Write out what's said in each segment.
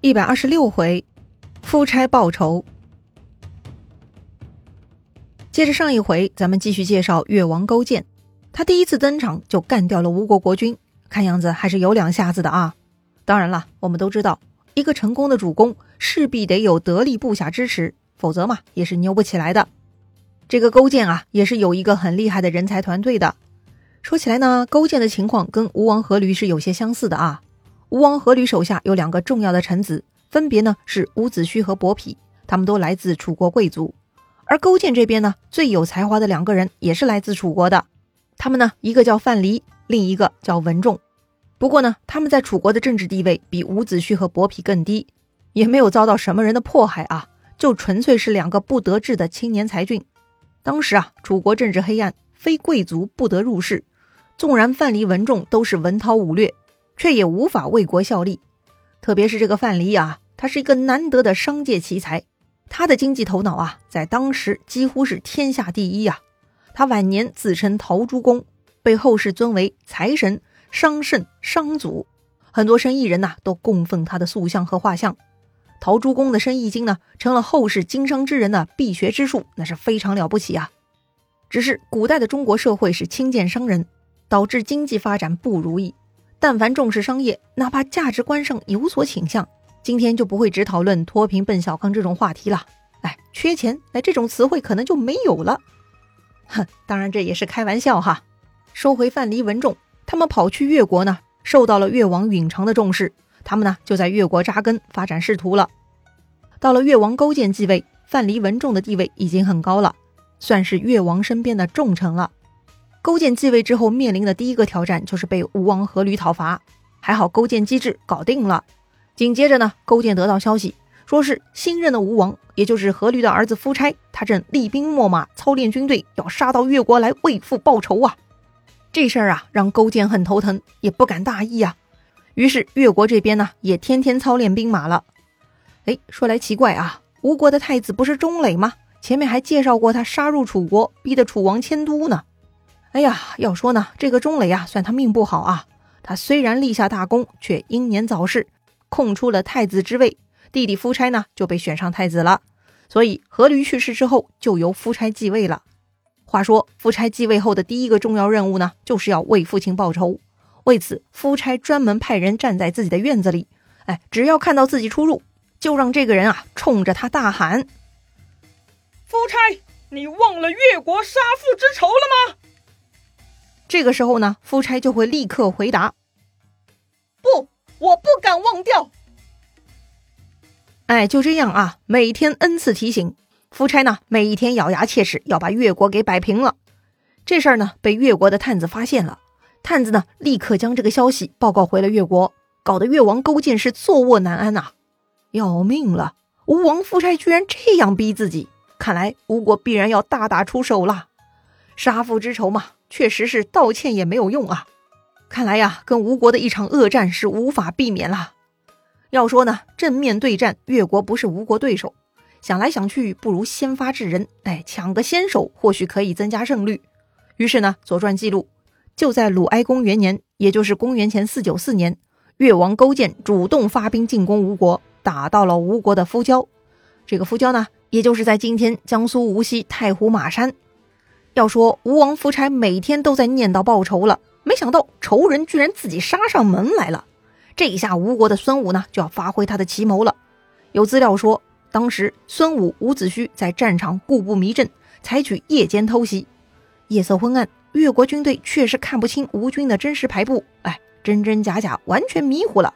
一百二十六回，夫差报仇。接着上一回，咱们继续介绍越王勾践。他第一次登场就干掉了吴国国君，看样子还是有两下子的啊。当然了，我们都知道，一个成功的主公势必得有得力部下支持，否则嘛也是牛不起来的。这个勾践啊，也是有一个很厉害的人才团队的。说起来呢，勾践的情况跟吴王阖闾是有些相似的啊。吴王阖闾手下有两个重要的臣子，分别呢是伍子胥和伯嚭，他们都来自楚国贵族。而勾践这边呢，最有才华的两个人也是来自楚国的，他们呢一个叫范蠡，另一个叫文仲。不过呢，他们在楚国的政治地位比伍子胥和伯嚭更低，也没有遭到什么人的迫害啊，就纯粹是两个不得志的青年才俊。当时啊，楚国政治黑暗，非贵族不得入仕，纵然范蠡、文仲都是文韬武略。却也无法为国效力，特别是这个范蠡啊，他是一个难得的商界奇才，他的经济头脑啊，在当时几乎是天下第一呀。他晚年自称陶朱公，被后世尊为财神、商圣、商祖，很多生意人呐都供奉他的塑像和画像。陶朱公的生意经呢，成了后世经商之人的必学之术，那是非常了不起啊。只是古代的中国社会是轻贱商人，导致经济发展不如意。但凡重视商业，哪怕价值观上有所倾向，今天就不会只讨论脱贫奔小康这种话题了。哎，缺钱，哎，这种词汇可能就没有了。哼，当然这也是开玩笑哈。收回范蠡、文仲，他们跑去越国呢，受到了越王允常的重视，他们呢就在越国扎根，发展仕途了。到了越王勾践继位，范蠡、文仲的地位已经很高了，算是越王身边的重臣了。勾践继位之后，面临的第一个挑战就是被吴王阖闾讨伐。还好勾践机智，搞定了。紧接着呢，勾践得到消息，说是新任的吴王，也就是阖闾的儿子夫差，他正厉兵秣马，操练军队，要杀到越国来为父报仇啊！这事儿啊，让勾践很头疼，也不敢大意啊。于是越国这边呢，也天天操练兵马了。哎，说来奇怪啊，吴国的太子不是钟磊吗？前面还介绍过他杀入楚国，逼得楚王迁都呢。哎呀，要说呢，这个钟磊啊，算他命不好啊。他虽然立下大功，却英年早逝，空出了太子之位。弟弟夫差呢，就被选上太子了。所以阖闾去世之后，就由夫差继位了。话说，夫差继位后的第一个重要任务呢，就是要为父亲报仇。为此，夫差专门派人站在自己的院子里，哎，只要看到自己出入，就让这个人啊，冲着他大喊：“夫差，你忘了越国杀父之仇了吗？”这个时候呢，夫差就会立刻回答：“不，我不敢忘掉。”哎，就这样啊，每天 n 次提醒，夫差呢每一天咬牙切齿要把越国给摆平了。这事儿呢被越国的探子发现了，探子呢立刻将这个消息报告回了越国，搞得越王勾践是坐卧难安呐，要命了！吴王夫差居然这样逼自己，看来吴国必然要大打出手了，杀父之仇嘛。确实是道歉也没有用啊！看来呀，跟吴国的一场恶战是无法避免了。要说呢，正面对战，越国不是吴国对手。想来想去，不如先发制人，哎，抢个先手，或许可以增加胜率。于是呢，《左传》记录，就在鲁哀公元年，也就是公元前四九四年，越王勾践主动发兵进攻吴国，打到了吴国的夫交。这个夫交呢，也就是在今天江苏无锡太湖马山。要说吴王夫差每天都在念叨报仇了，没想到仇人居然自己杀上门来了。这一下吴国的孙武呢就要发挥他的奇谋了。有资料说，当时孙武、伍子胥在战场故布迷阵，采取夜间偷袭。夜色昏暗，越国军队确实看不清吴军的真实排布，哎，真真假假，完全迷糊了。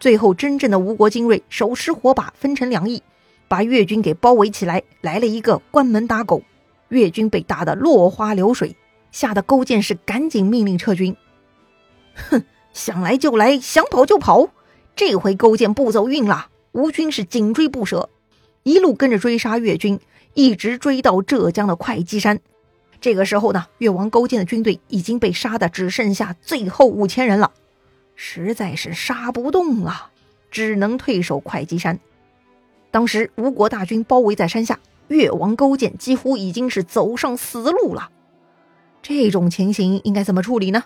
最后，真正的吴国精锐手持火把，分成两翼，把越军给包围起来，来了一个关门打狗。越军被打得落花流水，吓得勾践是赶紧命令撤军。哼，想来就来，想跑就跑。这回勾践不走运了，吴军是紧追不舍，一路跟着追杀越军，一直追到浙江的会稽山。这个时候呢，越王勾践的军队已经被杀的只剩下最后五千人了，实在是杀不动了，只能退守会稽山。当时吴国大军包围在山下。越王勾践几乎已经是走上死路了，这种情形应该怎么处理呢？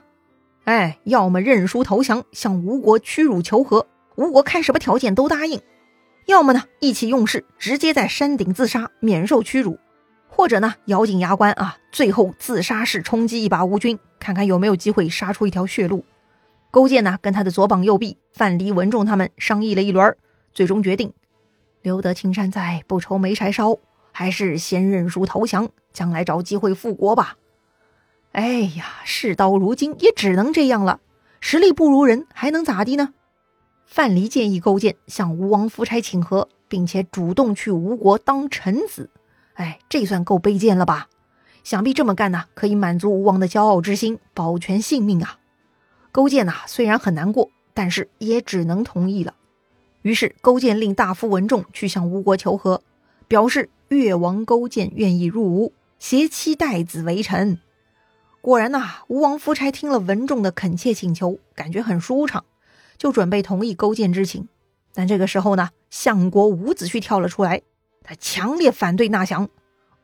哎，要么认输投降，向吴国屈辱求和，吴国开什么条件都答应；要么呢，意气用事，直接在山顶自杀，免受屈辱；或者呢，咬紧牙关啊，最后自杀式冲击一把吴军，看看有没有机会杀出一条血路。勾践呢，跟他的左膀右臂范蠡、文仲他们商议了一轮，最终决定：留得青山在，不愁没柴烧，还是先认输投降，将来找机会复国吧。哎呀，事到如今也只能这样了，实力不如人，还能咋地呢？范蠡建议勾践向吴王夫差请和，并且主动去吴国当臣子。哎，这算够卑贱了吧？想必这么干呢，可以满足吴王的骄傲之心，保全性命啊！勾践呐，虽然很难过，但是也只能同意了。于是，勾践令大夫文仲去向吴国求和，表示越王勾践愿意入吴，携妻带子为臣。果然呐，吴王夫差听了文仲的恳切请求，感觉很舒畅，就准备同意勾践之请。但这个时候呢，相国伍子胥跳了出来，他强烈反对纳降。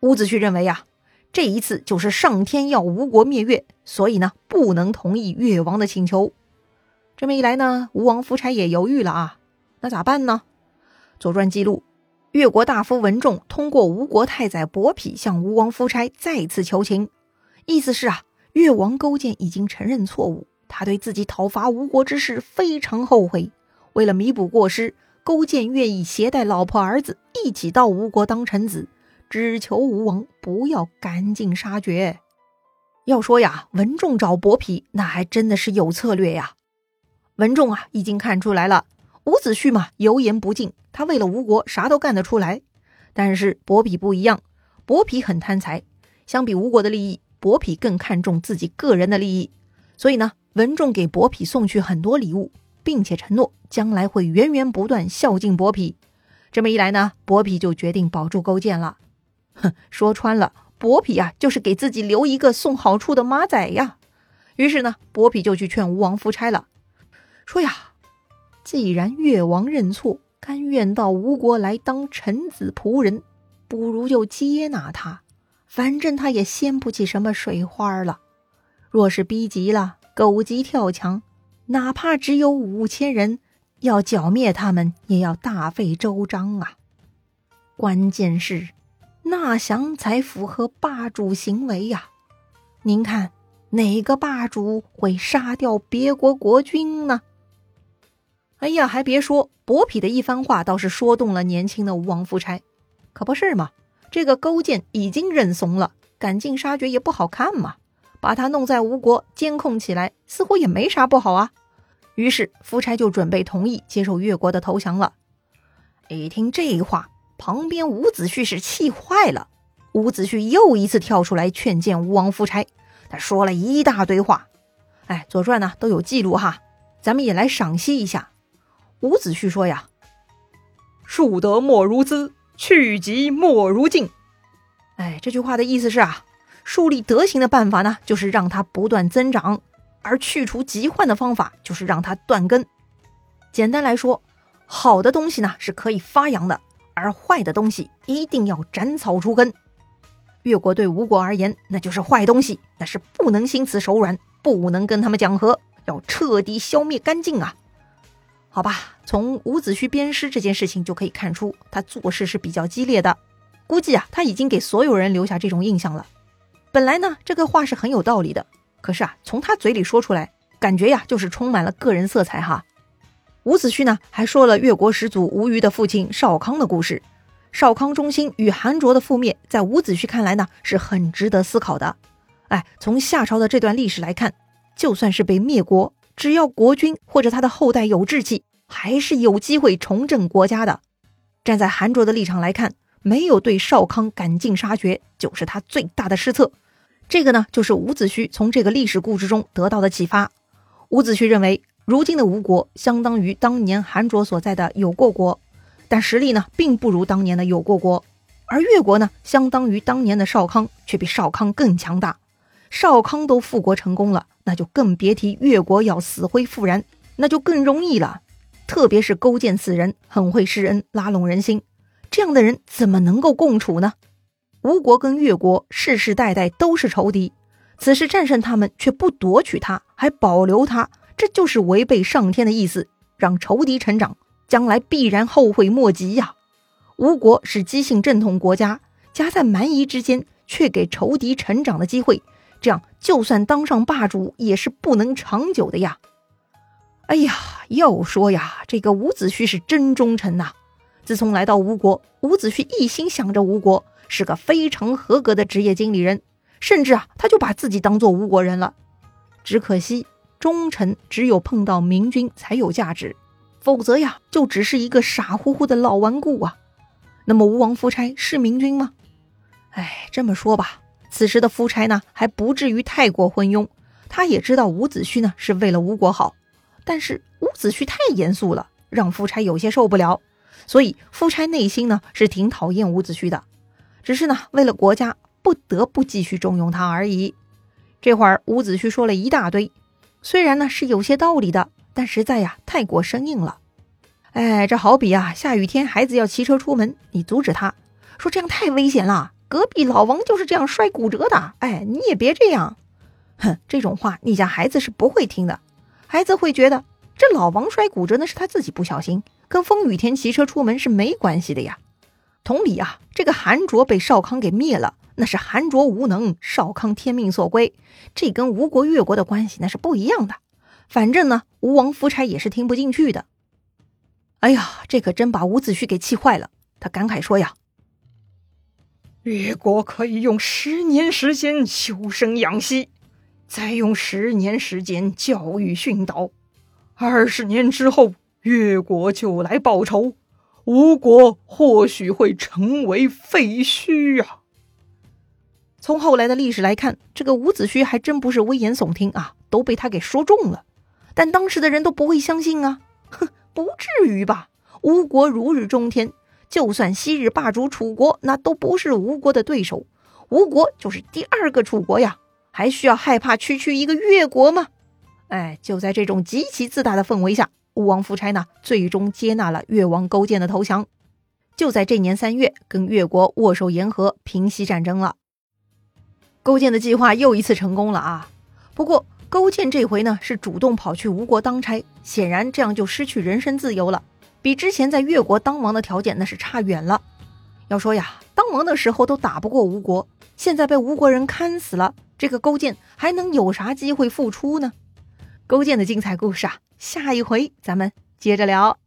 伍子胥认为呀。这一次就是上天要吴国灭越，所以呢不能同意越王的请求。这么一来呢，吴王夫差也犹豫了啊，那咋办呢？《左传》记录，越国大夫文仲通过吴国太宰伯嚭向吴王夫差再次求情，意思是啊，越王勾践已经承认错误，他对自己讨伐吴国之事非常后悔。为了弥补过失，勾践愿意携带老婆儿子一起到吴国当臣子。只求吴王不要赶尽杀绝。要说呀，文仲找伯嚭，那还真的是有策略呀。文仲啊，已经看出来了，伍子胥嘛，油盐不进，他为了吴国啥都干得出来。但是伯嚭不一样，伯嚭很贪财，相比吴国的利益，伯嚭更看重自己个人的利益。所以呢，文仲给伯嚭送去很多礼物，并且承诺将来会源源不断孝敬伯嚭。这么一来呢，伯嚭就决定保住勾践了。哼，说穿了，伯嚭啊，就是给自己留一个送好处的马仔呀。于是呢，伯嚭就去劝吴王夫差了，说呀，既然越王认错，甘愿到吴国来当臣子仆人，不如就接纳他，反正他也掀不起什么水花了。若是逼急了，狗急跳墙，哪怕只有五千人，要剿灭他们，也要大费周章啊。关键是。纳降才符合霸主行为呀！您看，哪个霸主会杀掉别国国君呢？哎呀，还别说，伯嚭的一番话倒是说动了年轻的吴王夫差。可不是嘛？这个勾践已经认怂了，赶尽杀绝也不好看嘛。把他弄在吴国监控起来，似乎也没啥不好啊。于是夫差就准备同意接受越国的投降了。一听这话。旁边伍子胥是气坏了，伍子胥又一次跳出来劝谏吴王夫差，他说了一大堆话，哎，《左传》呢都有记录哈，咱们也来赏析一下。伍子胥说呀：“树德莫如资，去疾莫如进。”哎，这句话的意思是啊，树立德行的办法呢，就是让它不断增长；而去除疾患的方法，就是让它断根。简单来说，好的东西呢是可以发扬的。而坏的东西一定要斩草除根。越国对吴国而言，那就是坏东西，那是不能心慈手软，不能跟他们讲和，要彻底消灭干净啊！好吧，从伍子胥鞭尸这件事情就可以看出，他做事是比较激烈的。估计啊，他已经给所有人留下这种印象了。本来呢，这个话是很有道理的，可是啊，从他嘴里说出来，感觉呀，就是充满了个人色彩哈。伍子胥呢，还说了越国始祖吴虞的父亲少康的故事。少康中兴与韩卓的覆灭，在伍子胥看来呢，是很值得思考的。哎，从夏朝的这段历史来看，就算是被灭国，只要国君或者他的后代有志气，还是有机会重振国家的。站在韩卓的立场来看，没有对少康赶尽杀绝，就是他最大的失策。这个呢，就是伍子胥从这个历史故事中得到的启发。伍子胥认为。如今的吴国相当于当年韩卓所在的有过国，但实力呢并不如当年的有过国。而越国呢，相当于当年的少康，却比少康更强大。少康都复国成功了，那就更别提越国要死灰复燃，那就更容易了。特别是勾践此人很会施恩，拉拢人心，这样的人怎么能够共处呢？吴国跟越国世世代代都是仇敌，此时战胜他们却不夺取他，还保留他。这就是违背上天的意思，让仇敌成长，将来必然后悔莫及呀。吴国是姬姓正统国家，夹在蛮夷之间，却给仇敌成长的机会，这样就算当上霸主，也是不能长久的呀。哎呀，要说呀，这个伍子胥是真忠臣呐。自从来到吴国，伍子胥一心想着吴国，是个非常合格的职业经理人，甚至啊，他就把自己当做吴国人了。只可惜，忠臣只有碰到明君才有价值，否则呀，就只是一个傻乎乎的老顽固啊。那么，吴王夫差是明君吗？哎，这么说吧，此时的夫差呢，还不至于太过昏庸，他也知道伍子胥呢是为了吴国好。但是伍子胥太严肃了，让夫差有些受不了，所以夫差内心呢是挺讨厌伍子胥的，只是呢为了国家不得不继续重用他而已。这会儿伍子胥说了一大堆，虽然呢是有些道理的，但实在呀太过生硬了。哎，这好比啊下雨天孩子要骑车出门，你阻止他说这样太危险了，隔壁老王就是这样摔骨折的，哎你也别这样，哼，这种话你家孩子是不会听的。孩子会觉得这老王摔骨折那是他自己不小心，跟风雨天骑车出门是没关系的呀。同理啊，这个韩卓被少康给灭了，那是韩卓无能，少康天命所归，这跟吴国越国的关系那是不一样的。反正呢，吴王夫差也是听不进去的。哎呀，这可真把伍子胥给气坏了。他感慨说呀：“越国可以用十年时间修身养息。”再用十年时间教育训导，二十年之后，越国就来报仇，吴国或许会成为废墟啊！从后来的历史来看，这个伍子胥还真不是危言耸听啊，都被他给说中了。但当时的人都不会相信啊，哼，不至于吧？吴国如日中天，就算昔日霸主楚国，那都不是吴国的对手，吴国就是第二个楚国呀。还需要害怕区区一个越国吗？哎，就在这种极其自大的氛围下，吴王夫差呢，最终接纳了越王勾践的投降。就在这年三月，跟越国握手言和，平息战争了。勾践的计划又一次成功了啊！不过，勾践这回呢，是主动跑去吴国当差，显然这样就失去人身自由了，比之前在越国当王的条件那是差远了。要说呀，当王的时候都打不过吴国，现在被吴国人砍死了。这个勾践还能有啥机会复出呢？勾践的精彩故事啊，下一回咱们接着聊。